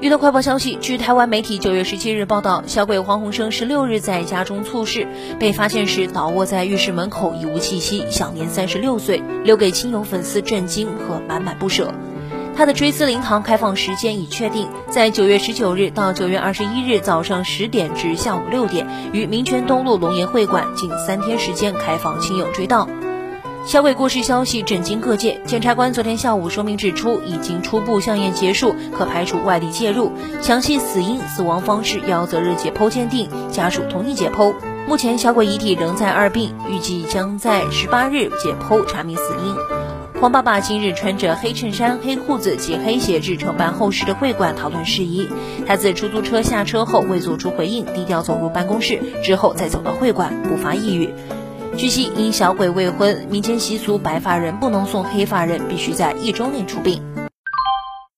娱乐快报消息，据台湾媒体九月十七日报道，小鬼黄鸿升十六日在家中猝逝，被发现时倒卧在浴室门口，已无气息，享年三十六岁，留给亲友粉丝震惊和满满不舍。他的追思灵堂开放时间已确定，在九月十九日到九月二十一日早上十点至下午六点，于民权东路龙岩会馆，近三天时间开放亲友追悼。小鬼过世消息震惊各界。检察官昨天下午说明指出，已经初步相验结束，可排除外力介入。详细死因、死亡方式要择日解剖鉴定，家属同意解剖。目前小鬼遗体仍在二病，预计将在十八日解剖查明死因。黄爸爸今日穿着黑衬衫、黑裤子及黑鞋至承办后事的会馆讨论事宜。他自出租车下车后未做出回应，低调走入办公室，之后再走到会馆，不发一语。据悉，因小鬼未婚，民间习俗白发人不能送黑发人，必须在一周内出殡。